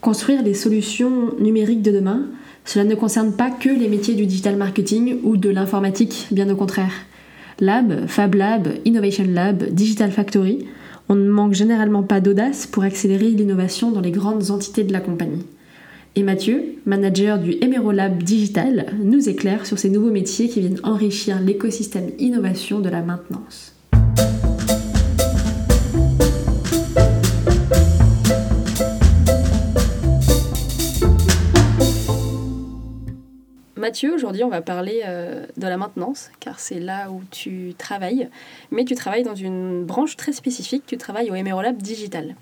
Construire les solutions numériques de demain, cela ne concerne pas que les métiers du digital marketing ou de l'informatique, bien au contraire. Lab, Fab Lab, Innovation Lab, Digital Factory, on ne manque généralement pas d'audace pour accélérer l'innovation dans les grandes entités de la compagnie. Et Mathieu, manager du Emerolab Digital, nous éclaire sur ces nouveaux métiers qui viennent enrichir l'écosystème innovation de la maintenance. Mathieu, aujourd'hui on va parler euh, de la maintenance, car c'est là où tu travailles, mais tu travailles dans une branche très spécifique, tu travailles au Emerolab Digital.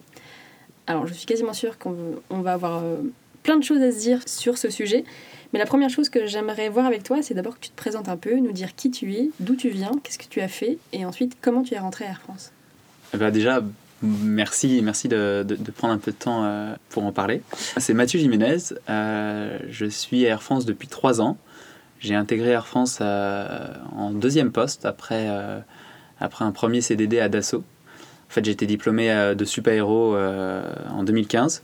Alors je suis quasiment sûre qu'on va avoir euh, plein de choses à se dire sur ce sujet. Mais la première chose que j'aimerais voir avec toi, c'est d'abord que tu te présentes un peu, nous dire qui tu es, d'où tu viens, qu'est-ce que tu as fait, et ensuite comment tu es rentré à Air France. Eh ben, déjà, merci, merci de, prendre un peu de temps euh, pour en parler. C'est Mathieu Jiménez, euh, je suis Air France depuis trois ans. J'ai intégré Air France euh, en deuxième poste après, après un premier CDD à Dassault. En fait, j'ai été diplômé de Super Héros en 2015.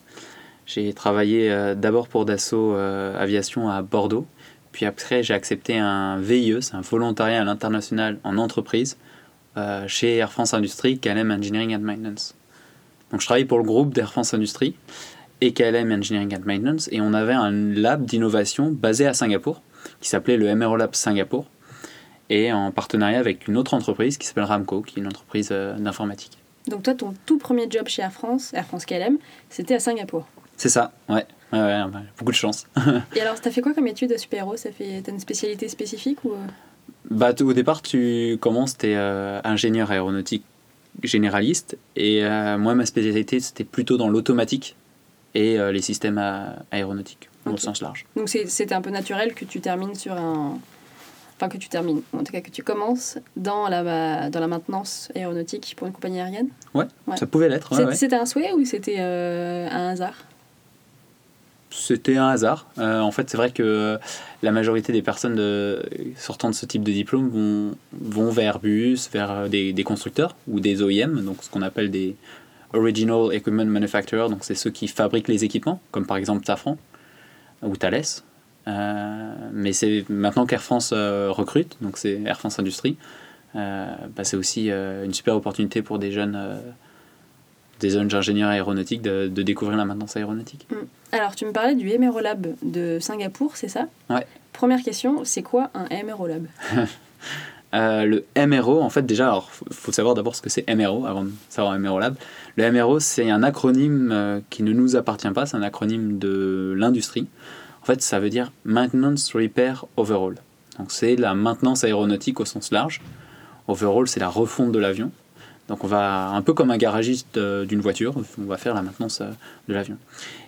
J'ai travaillé d'abord pour Dassault Aviation à Bordeaux, puis après j'ai accepté un VIE, c'est un volontariat à l'international en entreprise, euh, chez Air France Industrie, KLM Engineering and Maintenance. Donc je travaille pour le groupe d'Air France Industrie et KLM Engineering and Maintenance, et on avait un lab d'innovation basé à Singapour, qui s'appelait le MRO Lab Singapour, et en partenariat avec une autre entreprise qui s'appelle Ramco, qui est une entreprise d'informatique. Donc toi, ton tout premier job chez Air France, Air France KLM, c'était à Singapour c'est ça, ouais. ouais, beaucoup de chance. Et alors, tu as fait quoi comme étude à super-héros? Fait... T'as une spécialité spécifique ou... Euh? Bah, au départ, tu commences, tu es euh, ingénieur aéronautique généraliste. Et euh, moi, ma spécialité, c'était plutôt dans l'automatique et les systèmes aéronautiques, au sens large. Donc, c'était un peu naturel que tu termines sur un. Enfin, que tu termines, en tout cas que tu commences dans la, dans la maintenance aéronautique pour une compagnie aérienne? Ouais, ça pouvait l'être. c'était un souhait ou c'était un hasard? C'était un hasard. Euh, en fait, c'est vrai que la majorité des personnes sortant de ce type de diplôme vont, vont vers Airbus, vers euh, des, des, constructeurs ou des OEM, donc ce qu'on appelle des Original Equipment Manufacturers, donc c'est ceux qui fabriquent les équipements, comme par exemple Safran ou Thales. Euh, mais c'est maintenant qu'Air France recrute, donc c'est Air France Industrie. Bah, c'est aussi une super opportunité pour des jeunes des jeunes ingénieurs aéronautiques de, de, découvrir la maintenance aéronautique. Mm. Alors, tu me parlais du MRO de Singapour, c'est ça? Ouais. Première question, c'est quoi un MRO euh, Le MRO, en fait, déjà, alors, faut savoir d'abord ce que c'est MRO avant de savoir MRO Lab. Le MRO, c'est un acronyme euh, qui ne nous appartient pas, c'est un acronyme de l'industrie. En fait, ça veut dire Maintenance Repair Overall. Donc, c'est la maintenance aéronautique au sens large. Overall, c'est la refonte de l'avion. Donc on va, un peu comme un garagiste euh, d'une voiture, on va faire la maintenance euh, de l'avion.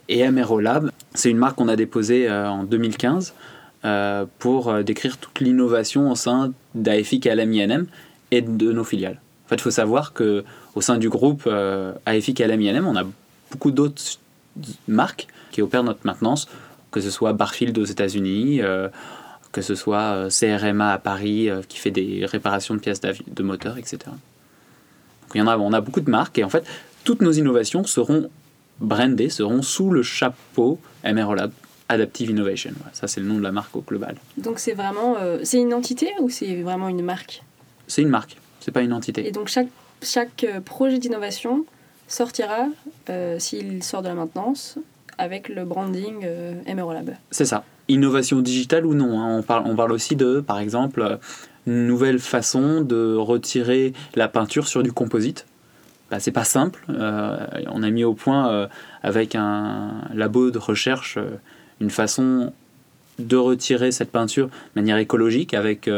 Et MRO Lab, c'est une marque qu'on a déposée euh, en 2015 pour décrire toute l'innovation au sein d'AFI KLM INM et de nos filiales. En fait, il faut savoir que au sein du groupe AFI KLM INM, on a beaucoup d'autres marques qui opèrent notre maintenance, que ce soit Barfield aux États-Unis, que ce soit CRMA à Paris qui fait des réparations de pièces de moteur, etc il y en a, on a beaucoup de marques et en fait, toutes nos innovations seront brandées, seront sous le chapeau MRO Lab Adaptive Innovation. ça, c'est le nom de la marque au global. Donc, c'est vraiment. Euh, c'est une entité ou c'est vraiment une marque? C'est une marque, c'est pas une entité. Et donc, chaque, chaque euh, projet d'innovation sortira, euh, s'il sort de la maintenance, avec le branding euh, Lab. C'est ça. Innovation digitale ou non hein. on, parle, on parle aussi de, par exemple, nouvelle façon de retirer la peinture sur du composite. Bah, c'est pas simple. Euh, on a mis au point euh, avec un labo de recherche euh, une façon de retirer cette peinture de manière écologique avec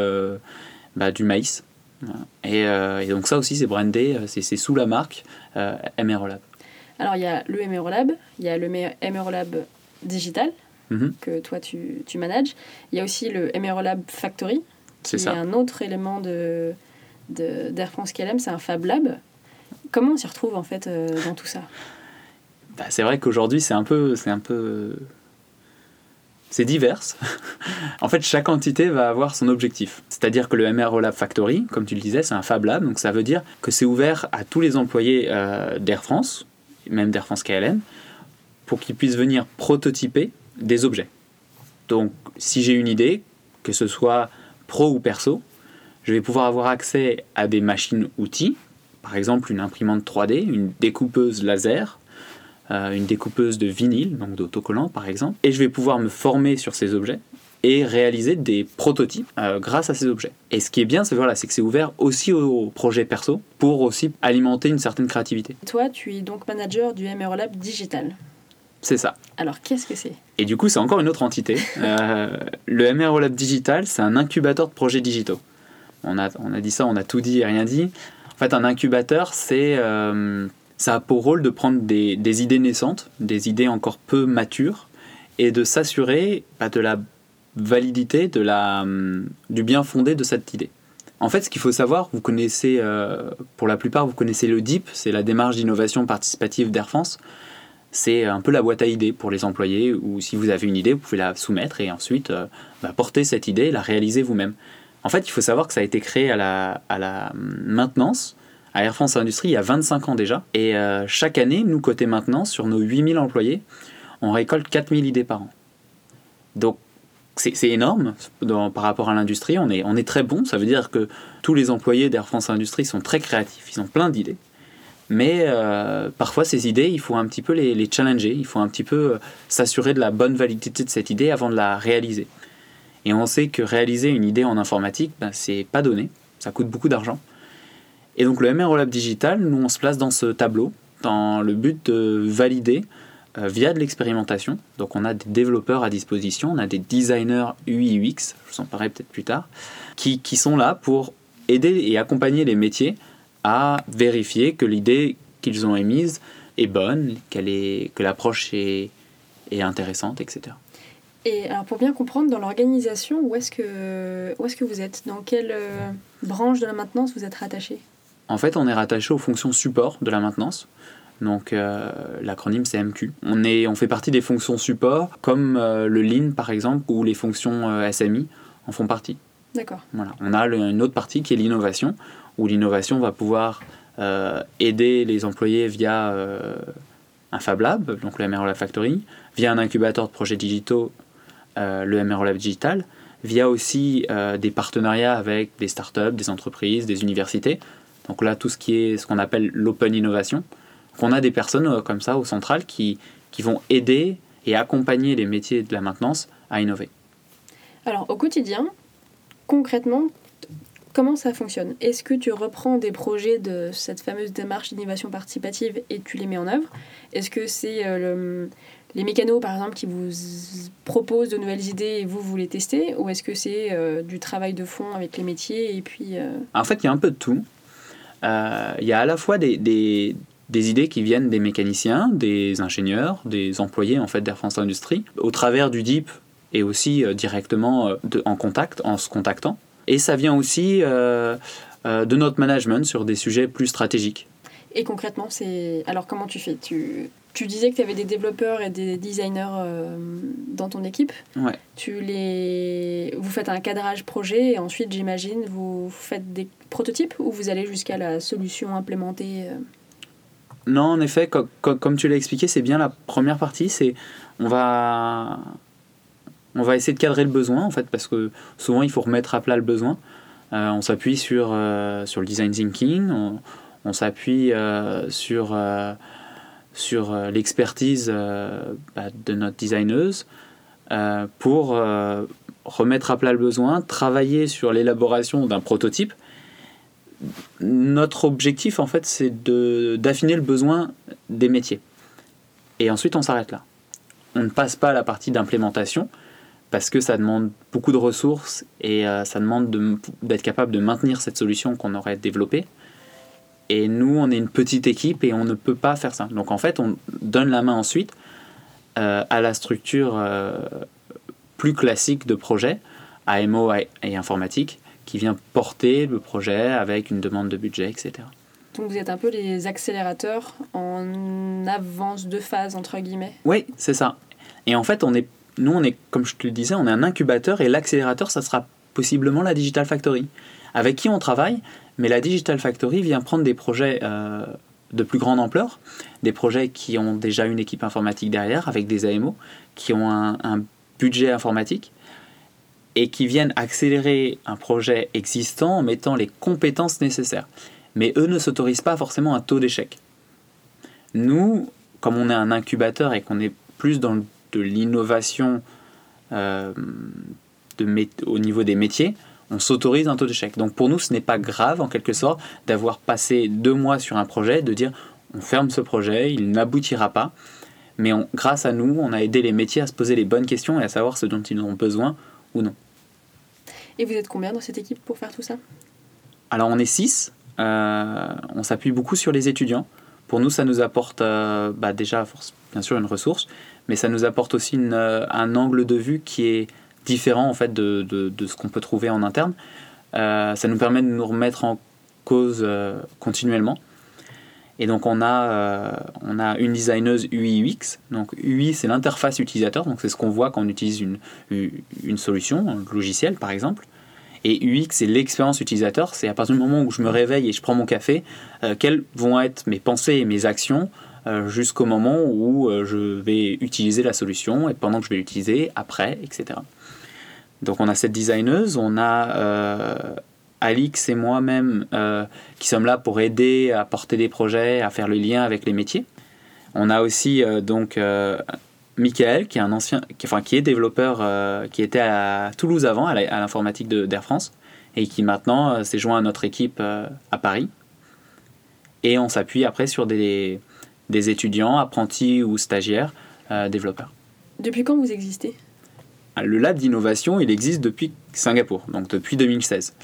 bah, du maïs. Et, donc ça aussi c'est brandé, c'est sous la marque MROLab. Alors il y a le MROLab, il y a le MROLab digital mhm. que toi tu, tu manages. Il y a aussi le MROLab Factory c'est ça. un autre élément de, d'Air France KLM, c'est un Fab Lab. Comment on s'y retrouve en fait euh, dans tout ça? Bah, C'est vrai qu'aujourd'hui c'est un peu, c'est un peu, c'est divers. en fait, chaque entité va avoir son objectif. C'est-à-dire que le MRO Lab Factory, comme tu le disais, c'est un Fab Lab, donc ça veut dire que c'est ouvert à tous les employés euh, d'Air France, même d'Air France KLM, pour qu'ils puissent venir prototyper des objets. Donc, si j'ai une idée, que ce soit pro ou perso, je vais pouvoir avoir accès à des machines-outils, par exemple une imprimante 3D, une découpeuse laser, euh, une découpeuse de vinyle, donc d'autocollants par exemple, et je vais pouvoir me former sur ces objets et réaliser des prototypes euh, grâce à ces objets. Et ce qui est bien, c'est que c'est ouvert aussi aux projets perso pour aussi alimenter une certaine créativité. Toi, tu es donc manager du MRO Lab Digital. C'est ça. Alors, qu'est-ce que c'est? Et du coup, c'est encore une autre entité. Euh, le MRO Lab Digital, c'est un incubateur de projets digitaux. On a, on a dit ça, on a tout dit et rien dit. En fait, un incubateur, c'est euh, ça a pour rôle de prendre des, des, idées naissantes, des idées encore peu matures, et de s'assurer bah, de la validité, de la, hum, du bien fondé de cette idée. En fait, ce qu'il faut savoir, vous connaissez, euh, pour la plupart, vous connaissez le DIP, c'est la démarche d'innovation participative d'Air France c'est un peu la boîte à idées pour les employés, où si vous avez une idée, vous pouvez la soumettre et ensuite euh, bah, porter cette idée et la réaliser vous-même. En fait, il faut savoir que ça a été créé à la, maintenance, à Air France Industrie, il y a 25 ans déjà. Et euh, chaque année, nous, côté maintenance, sur nos 8000 employés, on récolte 4000 idées par an. Donc, c'est énorme par rapport à l'industrie. On est, on est très bon. Ça veut dire que tous les employés d'Air France Industrie sont très créatifs. Ils ont plein d'idées. Mais euh, parfois, ces idées, il faut un petit peu les, challenger, il faut un petit peu euh, s'assurer de la bonne validité de cette idée avant de la réaliser. Et on sait que réaliser une idée en informatique, ben, c'est pas donné, ça coûte beaucoup d'argent. Et donc le MRO Lab Digital, nous, on se place dans ce tableau dans le but de valider euh, via de l'expérimentation. Donc on a des développeurs à disposition, on a des designers UI UX, je vous en parlerai peut-être plus tard, qui, qui sont là pour aider et accompagner les métiers à vérifier que l'idée qu'ils ont émise est bonne, qu'elle est, que l'approche est, est, intéressante, etc. Et alors pour bien comprendre, dans l'organisation, où est-ce que, où est que vous êtes? Dans quelle euh, branche de la maintenance vous êtes rattaché? En fait, on est rattaché aux fonctions support de la maintenance. Donc euh, l'acronyme c'est MQ. On, est, on fait partie des fonctions support, comme euh, le Lean par exemple, ou les fonctions SMI en font partie. D'accord. Voilà. On a une autre partie qui est l'innovation, où l'innovation va pouvoir euh, aider les employés via euh, un Fab Lab, donc le MRO Factory, via un incubateur de projets digitaux, euh, le MRO Lab Digital, via aussi des partenariats avec des startups, des entreprises, des universités. Donc là, tout ce qui est ce qu'on appelle l'open innovation. On a des personnes comme ça au central qui, qui vont aider et accompagner les métiers de la maintenance à innover. Alors au quotidien, concrètement, Comment ça fonctionne? Est-ce que tu reprends des projets de cette fameuse démarche d'innovation participative et tu les mets en œuvre? Est-ce que c'est euh, les mécanos, par exemple, qui vous proposent de nouvelles idées et vous, vous les testez? Ou est-ce que c'est euh, du travail de fond avec les métiers et puis... Euh, en fait, il y a un peu de tout. Il y a à la fois des, des, idées qui viennent des mécaniciens, des ingénieurs, des employés en fait d'Air France Industrie, au travers du DIP et aussi directement en contact, en se contactant. Et ça vient aussi euh, euh, de notre management sur des sujets plus stratégiques. Et concrètement, c'est alors comment tu fais? Tu, tu disais que tu avais des développeurs et des designers euh, dans ton équipe. Ouais. Tu les... Vous faites un cadrage projet et ensuite, j'imagine, vous faites des prototypes ou vous allez jusqu'à la solution implémentée Non, en effet, comme tu l'as expliqué, c'est bien la première partie. C'est on va on va essayer de cadrer le besoin, en fait, parce que souvent, il faut remettre à plat le besoin. Euh, on s'appuie sur, euh, sur le design thinking, on, s'appuie euh, sur, sur l'expertise bah, de notre designeuse pour remettre à plat le besoin, travailler sur l'élaboration d'un prototype. Notre objectif, en fait, c'est d'affiner le besoin des métiers. Et ensuite, on s'arrête là. On ne passe pas à la partie d'implémentation, parce que ça demande beaucoup de ressources et euh, ça demande d'être capable de maintenir cette solution qu'on aurait développée. Et nous, on est une petite équipe et on ne peut pas faire ça. Donc en fait, on donne la main ensuite euh, à la structure euh, plus classique de projet, AMO et informatique, qui vient porter le projet avec une demande de budget, etc. Donc vous êtes un peu les accélérateurs en avance de phase, entre guillemets? Oui, c'est ça. Et en fait, on est nous, on est, comme je te le disais, on est un incubateur et l'accélérateur, ça sera possiblement la Digital Factory, avec qui on travaille, mais la Digital Factory vient prendre des projets euh, de plus grande ampleur, des projets qui ont déjà une équipe informatique derrière, avec des AMO, qui ont un, un budget informatique, et qui viennent accélérer un projet existant en mettant les compétences nécessaires. Mais eux ne s'autorisent pas forcément un taux d'échec. Nous, comme on est un incubateur et qu'on est plus dans de l'innovation euh, au niveau des métiers, on s'autorise un taux d'échec. Donc pour nous, ce n'est pas grave en quelque sorte d'avoir passé deux mois sur un projet, de dire on ferme ce projet, il n'aboutira pas. Mais grâce à nous, on a aidé les métiers à se poser les bonnes questions et à savoir ce dont ils ont besoin ou non. Et vous êtes combien dans cette équipe pour faire tout ça? Alors on est six. Euh, on s'appuie beaucoup sur les étudiants. Pour nous, ça nous apporte euh, bah, déjà, bien sûr, une ressource, mais ça nous apporte aussi euh, un angle de vue qui est différent en fait de, de, ce qu'on peut trouver en interne. ça nous permet de nous remettre en cause continuellement. Et donc on a, on a une designeuse UI UX. Donc UI c'est l'interface utilisateur, donc c'est ce qu'on voit quand on utilise une, une solution, un logiciel par exemple. Et UX, c'est l'expérience utilisateur. C'est à partir du moment où je me réveille et je prends mon café, euh, quelles vont être mes pensées et mes actions euh, jusqu'au moment où euh, je vais utiliser la solution et pendant que je vais l'utiliser, après, etc. Donc on a cette designeuse, on a Alix et moi-même qui sommes là pour aider à porter des projets, à faire le lien avec les métiers. On a aussi donc Michael, qui est un ancien, enfin, qui est développeur, euh, qui était à Toulouse avant, à l'informatique d'Air France, et qui maintenant euh, s'est joint à notre équipe euh, à Paris. Et on s'appuie après sur des, des, étudiants, apprentis ou stagiaires, développeurs. Depuis quand vous existez? Ah, Le lab d'innovation, il existe depuis Singapour, donc depuis 2016.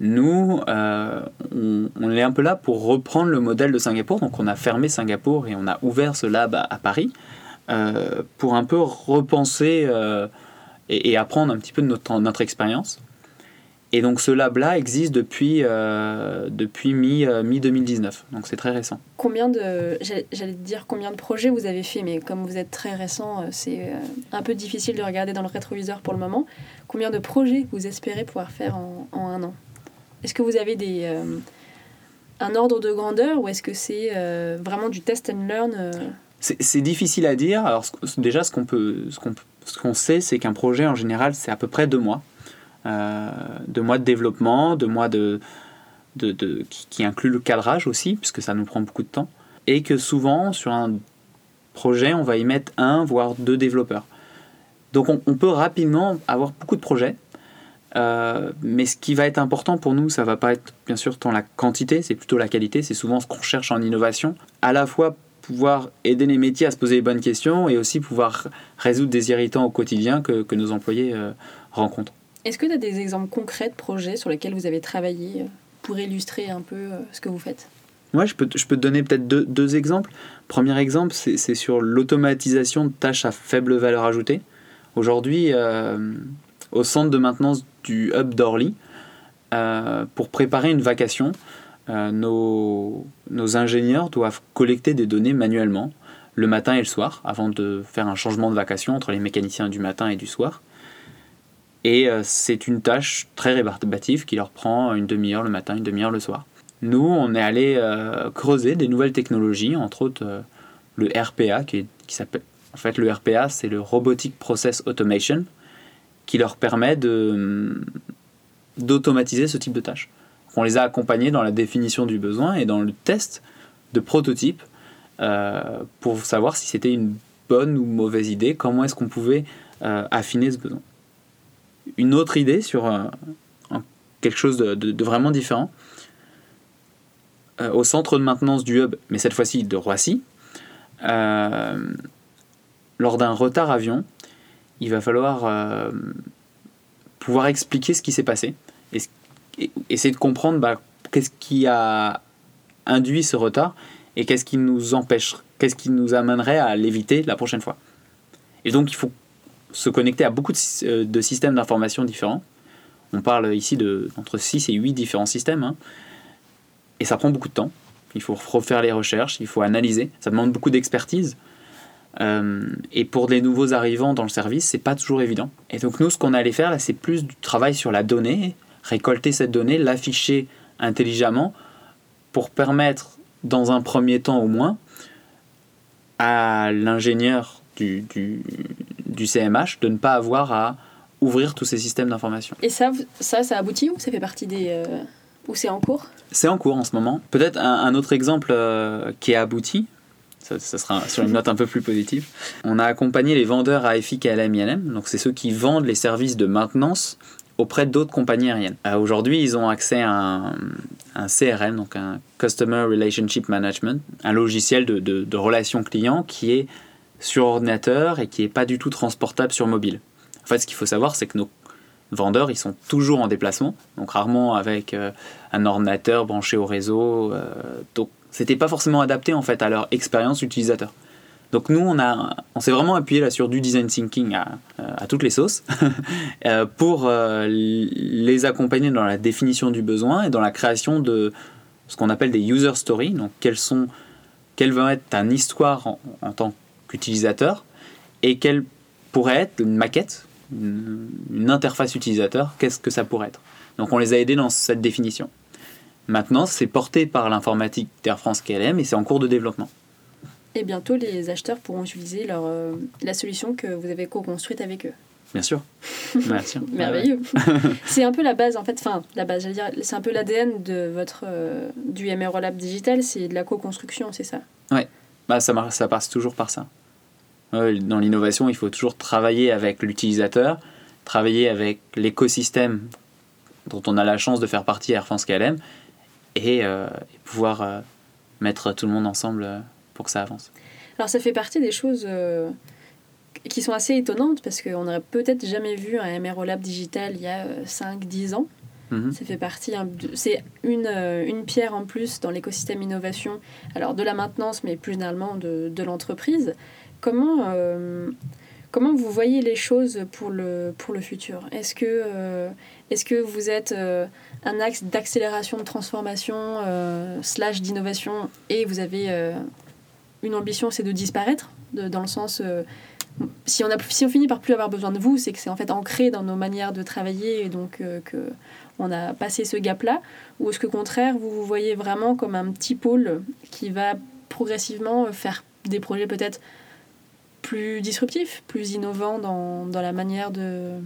Nous, on, est un peu là pour reprendre le modèle de Singapour. Donc, on a fermé Singapour et on a ouvert ce lab à Paris euh, pour un peu repenser euh, et, apprendre un petit peu de notre, notre expérience. Et donc ce lab-là existe depuis, euh, depuis mi-2019, donc c'est très récent. Combien de, j'allais dire combien de projets vous avez fait, mais comme vous êtes très récent, c'est un peu difficile de regarder dans le rétroviseur pour le moment. Combien de projets vous espérez pouvoir faire en, en un an? Est-ce que vous avez des, un ordre de grandeur ou est-ce que c'est vraiment du test and learn c'est difficile à dire. Alors, déjà, ce qu'on peut, ce qu'on sait, c'est qu'un projet, en général, c'est à peu près deux mois. Euh, deux mois de développement, deux mois de, de, de qui, qui, inclut le cadrage aussi, puisque ça nous prend beaucoup de temps. Et que souvent, sur un projet, on va y mettre un, voire deux développeurs. Donc, on, peut rapidement avoir beaucoup de projets. Euh, mais ce qui va être important pour nous, ça va pas être bien sûr tant la quantité, c'est plutôt la qualité. C'est souvent ce qu'on cherche en innovation, à la fois pouvoir aider les métiers à se poser les bonnes questions et aussi pouvoir résoudre des irritants au quotidien que, que nos employés euh, rencontrent. Est-ce que tu as des exemples concrets de projets sur lesquels vous avez travaillé euh, pour illustrer un peu euh, ce que vous faites? Ouais, je peux, je peux te donner peut-être deux, deux, exemples. Premier exemple, c'est sur l'automatisation de tâches à faible valeur ajoutée. Aujourd'hui, au centre de maintenance du hub d'Orly, pour préparer une vacation, euh, nos, nos, ingénieurs doivent collecter des données manuellement le matin et le soir avant de faire un changement de vacation entre les mécaniciens du matin et du soir. Et euh, c'est une tâche très rébarbative qui leur prend une demi-heure le matin, une demi-heure le soir. Nous, on est allé euh, creuser des nouvelles technologies, entre autres le RPA, qui, s'appelle. En fait, le RPA, c'est le Robotic Process Automation, qui leur permet d'automatiser ce type de tâches. On les a accompagnés dans la définition du besoin et dans le test de prototype euh, pour savoir si c'était une bonne ou mauvaise idée, comment est-ce qu'on pouvait euh, affiner ce besoin. Une autre idée sur euh, quelque chose de, vraiment différent, au centre de maintenance du hub, mais cette fois-ci de Roissy, lors d'un retard avion, il va falloir pouvoir expliquer ce qui s'est passé et essayer de comprendre bah, qu'est-ce qui a induit ce retard et qu'est-ce qui nous empêche, qu'est-ce qui nous amènerait à l'éviter la prochaine fois. Et donc il faut se connecter à beaucoup de, euh, systèmes d'information différents. On parle ici de entre 6 et 8 différents systèmes. Hein. Et ça prend beaucoup de temps. Il faut refaire les recherches, il faut analyser. Ça demande beaucoup d'expertise. Euh, et pour des nouveaux arrivants dans le service, c'est pas toujours évident. Et donc nous, ce qu'on allait faire c'est plus du travail sur la donnée, récolter cette donnée, l'afficher intelligemment pour permettre dans un premier temps au moins, à l'ingénieur du, du CMH de ne pas avoir à ouvrir tous ces systèmes d'information. Et ça, ça, ça aboutit ou ça fait partie des... Euh, ou c'est en cours? C'est en cours en ce moment. Peut-être un, autre exemple euh, qui a abouti, ça, sera sur une note un peu plus positive. On a accompagné les vendeurs AFI, KLM, ILM, donc c'est ceux qui vendent les services de maintenance auprès d'autres compagnies aériennes. Euh, aujourd'hui, ils ont accès à un, un, CRM, donc un Customer Relationship Management, un logiciel de, de, de relation client qui est sur ordinateur et qui n'est pas du tout transportable sur mobile. En fait, ce qu'il faut savoir, c'est que nos vendeurs, ils sont toujours en déplacement, donc rarement avec euh, un ordinateur branché au réseau. Euh, donc, c'était pas forcément adapté en fait à leur expérience utilisateur. Donc nous, on, on s'est vraiment appuyé là sur du design thinking à, à toutes les sauces pour les accompagner dans la définition du besoin et dans la création de ce qu'on appelle des user stories. Donc quelles sont, quelles vont être une histoire en, en tant qu'utilisateur et quelle pourrait être une maquette, une, interface utilisateur, qu'est-ce que ça pourrait être? Donc on les a aidés dans cette définition. Maintenant, c'est porté par l'informatique d'Air France KLM et c'est en cours de développement. Et bientôt, les acheteurs pourront utiliser leur, euh, la solution que vous avez co-construite avec eux. Bien sûr. Merveilleux. c'est un peu la base, en fait, enfin, la base, j'allais dire, c'est un peu l'ADN de votre, euh, du MRO Lab Digital, c'est de la co-construction, c'est ça? Ouais, bah, ça, ça passe toujours par ça. Dans l'innovation, il faut toujours travailler avec l'utilisateur, travailler avec l'écosystème dont on a la chance de faire partie à Air France KLM et, euh, pouvoir euh, mettre tout le monde ensemble euh, pour que ça avance. Alors ça fait partie des choses qui sont assez étonnantes parce qu'on n'aurait peut-être jamais vu un MRO Lab digital il y a 5-10 ans. Mhm. Ça fait partie, c'est une, une pierre en plus dans l'écosystème innovation, alors de la maintenance, mais plus généralement de, de l'entreprise. Comment, euh, comment vous voyez les choses pour le, pour le futur? Est-ce que, euh, est que vous êtes euh, un axe d'accélération, de transformation, slash d'innovation, et vous avez une ambition, c'est de disparaître, dans le sens si on, a, si on finit par plus avoir besoin de vous, c'est que c'est en fait ancré dans nos manières de travailler et donc que on a passé ce gap-là? Ou est-ce que, au contraire, vous vous voyez vraiment comme un petit pôle qui va progressivement faire des projets peut-être plus disruptif, plus innovant dans, dans la manière de,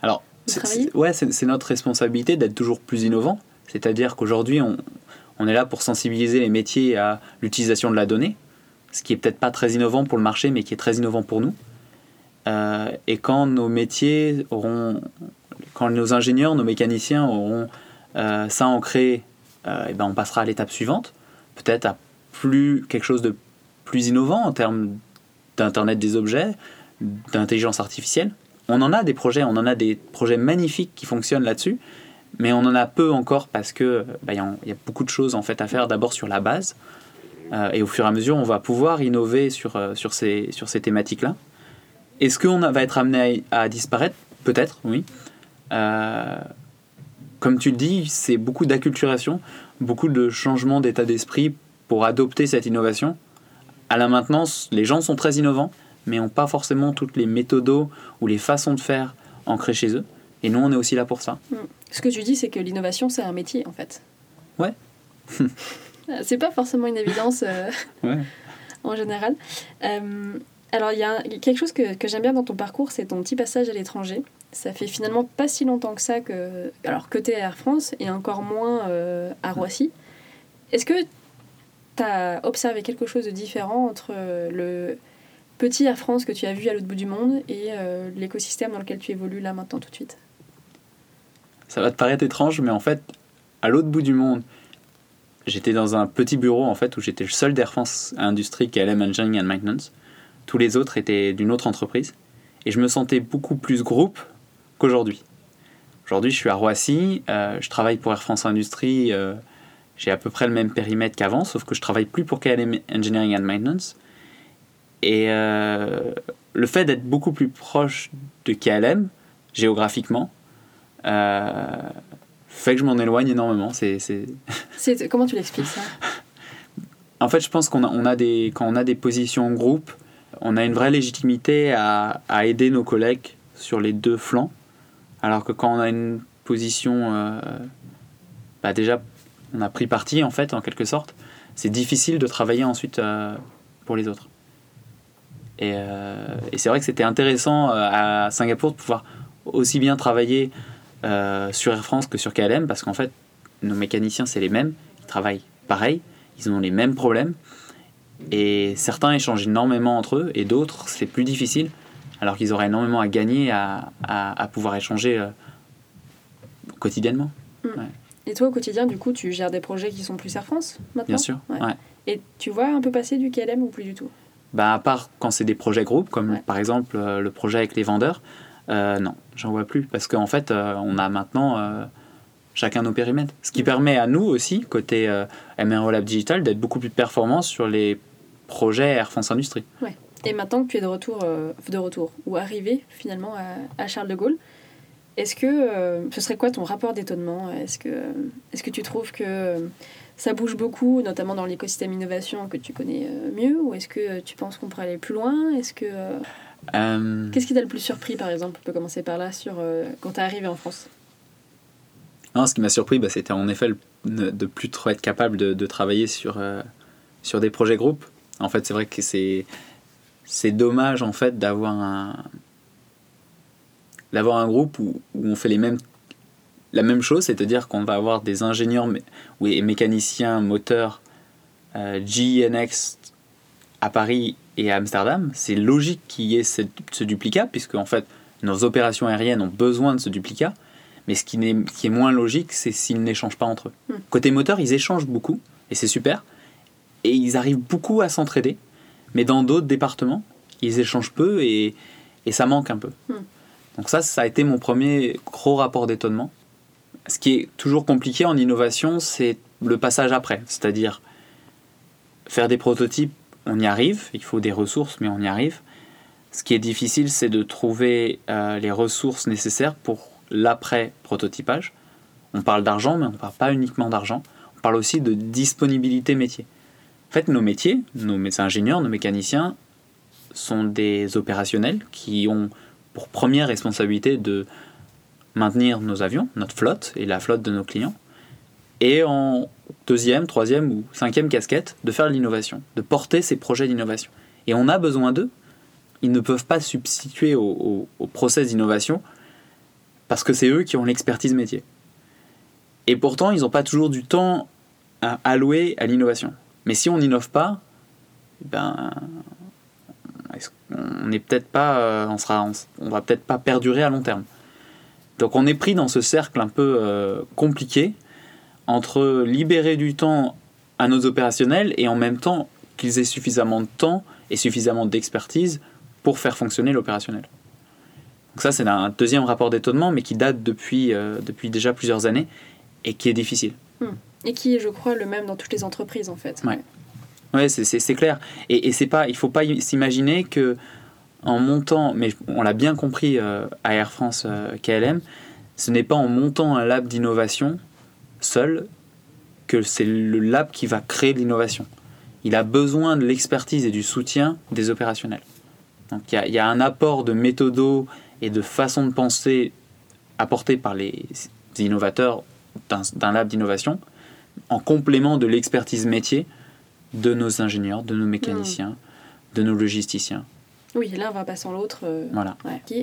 Alors, travailler Ouais, c'est notre responsabilité d'être toujours plus innovant. C'est-à-dire qu'aujourd'hui, on, on est là pour sensibiliser les métiers à l'utilisation de la donnée, ce qui est peut-être pas très innovant pour le marché, mais qui est très innovant pour nous. Euh, et quand nos métiers auront, quand nos ingénieurs, nos mécaniciens auront euh, ça ancré, et euh, ben on passera à l'étape suivante, peut-être à plus quelque chose de plus innovant en termes d'Internet des objets, d'intelligence artificielle. On en a des projets, on en a des projets magnifiques qui fonctionnent là-dessus, mais on en a peu encore parce que bah, y, a beaucoup de choses en fait à faire d'abord sur la base, euh, et au fur et à mesure, on va pouvoir innover sur, euh, sur ces, sur ces thématiques-là. Est-ce qu'on va être amené à, disparaître? Peut-être, oui. Euh, comme tu le dis, c'est beaucoup d'acculturation, beaucoup de changements d'état d'esprit pour adopter cette innovation à la maintenance, les gens sont très innovants, mais n'ont pas forcément toutes les méthodos ou les façons de faire ancrées chez eux. Et nous, on est aussi là pour ça. Hmm. Ce que tu dis, c'est que l'innovation, c'est un métier, en fait. Ouais. c'est pas forcément une évidence euh, en général. Euh, alors, il y a quelque chose que, que j'aime bien dans ton parcours, c'est ton petit passage à l'étranger. Ça fait finalement pas si longtemps que ça que. Alors, que tu es à Air France et encore moins euh, à Roissy. Est-ce que tu as observé quelque chose de différent entre euh, le petit Air France que tu as vu à l'autre bout du monde et euh, l'écosystème dans lequel tu évolues là maintenant tout de suite? Ça va te paraître étrange, mais en fait, à l'autre bout du monde, j'étais dans un petit bureau en fait où j'étais le seul d'Air France Industrie KLM Engineering and Maintenance. Tous les autres étaient d'une autre entreprise et je me sentais beaucoup plus groupe qu'aujourd'hui. Aujourd'hui, je suis à Roissy, euh, je travaille pour Air France Industrie j'ai à peu près le même périmètre qu'avant, sauf que je travaille plus pour KLM Engineering and Maintenance. Et euh, le fait d'être beaucoup plus proche de KLM, géographiquement, euh, fait que je m'en éloigne énormément. C'est, c'est... Comment tu l'expliques ça? En fait, je pense qu'on a, on a des, quand on a des positions en groupe, on a une vraie légitimité à, à aider nos collègues sur les deux flancs. Alors que quand on a une position euh, bah déjà on a pris parti en fait en quelque sorte, c'est difficile de travailler ensuite pour les autres. Et, et c'est vrai que c'était intéressant à Singapour de pouvoir aussi bien travailler sur Air France que sur KLM parce qu'en fait, nos mécaniciens, c'est les mêmes, ils travaillent pareil, ils ont les mêmes problèmes. Et certains échangent énormément entre eux, et d'autres, c'est plus difficile, alors qu'ils auraient énormément à gagner à, à, pouvoir échanger euh, quotidiennement. Mm. Et toi, au quotidien, du coup, tu gères des projets qui sont plus Air France maintenant Bien sûr. Ouais. Et tu vois un peu passer du KLM ou plus du tout? Bah, À part quand c'est des projets groupes, comme par exemple euh, le projet avec les vendeurs, euh, non, j'en vois plus. Parce qu'en fait, on a maintenant chacun nos périmètres. Ce qui permet à nous aussi, côté euh, MRO Lab Digital, d'être beaucoup plus performants sur les projets Air France Industrie. Ouais. Et maintenant que tu es de retour, euh, de retour ou arrivé finalement à, Charles de Gaulle, est-ce que euh, ce serait quoi ton rapport d'étonnement? Est-ce que, est que tu trouves que ça bouge beaucoup, notamment dans l'écosystème innovation que tu connais mieux, ou est-ce que tu penses qu'on pourrait aller plus loin? Est-ce que Qu'est-ce qui t'a le plus surpris, par exemple? On peut commencer par là, sur quand tu es arrivé en France. Ce qui m'a surpris, bah, c'était en effet de plus trop être capable de, travailler sur, euh, sur des projets groupes. En fait, c'est vrai que c'est, c'est dommage en fait d'avoir un, d'avoir un groupe où, où, on fait les mêmes, la même chose, c'est-à-dire qu'on va avoir des ingénieurs et mécaniciens moteurs euh, GNX à Paris et à Amsterdam. C'est logique qu'il y ait ce, ce duplicat, puisque en fait, nos opérations aériennes ont besoin de ce duplicat. Mais ce qui, est, qui est moins logique, c'est s'ils n'échangent pas entre eux. Hmm. Côté moteur, ils échangent beaucoup, et c'est super. Et ils arrivent beaucoup à s'entraider. Mais dans d'autres départements, ils échangent peu et, et ça manque un peu. Hmm. Donc ça, ça a été mon premier gros rapport d'étonnement. Ce qui est toujours compliqué en innovation, c'est le passage après. C'est-à-dire faire des prototypes, on y arrive, il faut des ressources, mais on y arrive. Ce qui est difficile, c'est de trouver euh, les ressources nécessaires pour l'après-prototypage. On parle d'argent, mais on ne parle pas uniquement d'argent. On parle aussi de disponibilité métier. En fait, nos métiers, nos ingénieurs, nos mécaniciens, sont des opérationnels qui ont première responsabilité de maintenir nos avions, notre flotte et la flotte de nos clients. Et en deuxième, troisième ou cinquième casquette, de faire l'innovation, de porter ces projets d'innovation. Et on a besoin d'eux. Ils ne peuvent pas substituer au, au process d'innovation parce que c'est eux qui ont l'expertise métier. Et pourtant, ils n'ont pas toujours du temps à allouer à l'innovation. Mais si on n'innove pas, ben, on n'est peut-être pas, euh, on sera, on, va peut-être pas perdurer à long terme. Donc on est pris dans ce cercle un peu euh, compliqué entre libérer du temps à nos opérationnels et en même temps qu'ils aient suffisamment de temps et suffisamment d'expertise pour faire fonctionner l'opérationnel. Donc ça, c'est un deuxième rapport d'étonnement, mais qui date depuis, euh, depuis déjà plusieurs années et qui est difficile. Hmm. Et qui est, je crois, le même dans toutes les entreprises, en fait. Ouais, ouais c'est clair. Et, et c'est pas, il faut pas s'imaginer que en montant, mais on l'a bien compris euh, à Air France euh, KLM, ce n'est pas en montant un lab d'innovation seul que c'est le lab qui va créer l'innovation. Il a besoin de l'expertise et du soutien des opérationnels. Donc il y, y, a un apport de méthodo et de façon de penser apportée par les innovateurs d'un lab d'innovation en complément de l'expertise métier de nos ingénieurs, de nos mécaniciens, de nos logisticiens. Oui, l'un va pas sans l'autre. Euh, voilà.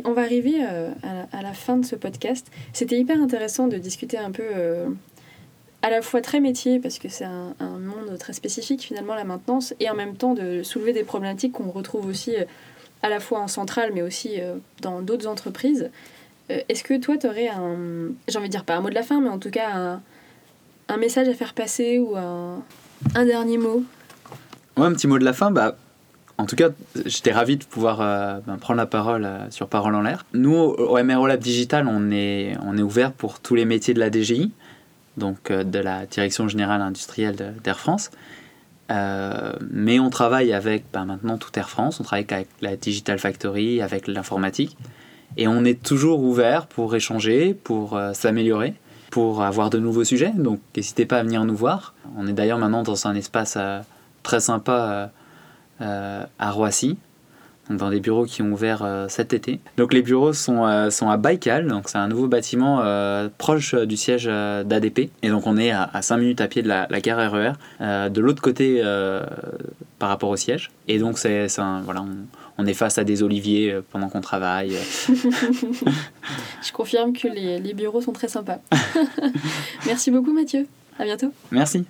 On va arriver euh, à, la, fin de ce podcast. C'était hyper intéressant de discuter un peu euh, à la fois très métier, parce que c'est un, un, monde très spécifique finalement, la maintenance, et en même temps de soulever des problématiques qu'on retrouve aussi à la fois en centrale, mais aussi dans d'autres entreprises. Est-ce que toi, tu aurais un, j'ai envie de dire pas un mot de la fin, mais en tout cas un, un message à faire passer ou un, un, dernier mot? Un petit mot de la fin. Bah, en tout cas, j'étais ravi de pouvoir euh, ben, prendre la parole sur Parole en l'air. Nous, au MRO Lab Digital, on est, on ouvert pour tous les métiers de la DGI, donc de la Direction Générale Industrielle d'Air France. Euh, mais on travaille avec bah, maintenant tout Air France, on travaille avec la Digital Factory, avec l'informatique. Et on est toujours ouvert pour échanger, pour euh, s'améliorer, pour avoir de nouveaux sujets. Donc n'hésitez pas à venir nous voir. On est d'ailleurs maintenant dans un espace euh, très sympa à Roissy. dans des bureaux qui ont ouvert cet été. Donc les bureaux sont, sont à Baïkal, donc c'est un nouveau bâtiment proche du siège d'ADP. Et donc on est à, 5 minutes à pied de la, gare RER, e de l'autre côté par rapport au siège. Et donc c'est voilà, on, est face à des oliviers pendant qu'on travaille. Je confirme que les, les bureaux sont très sympas. Merci beaucoup Mathieu. À bientôt. Merci.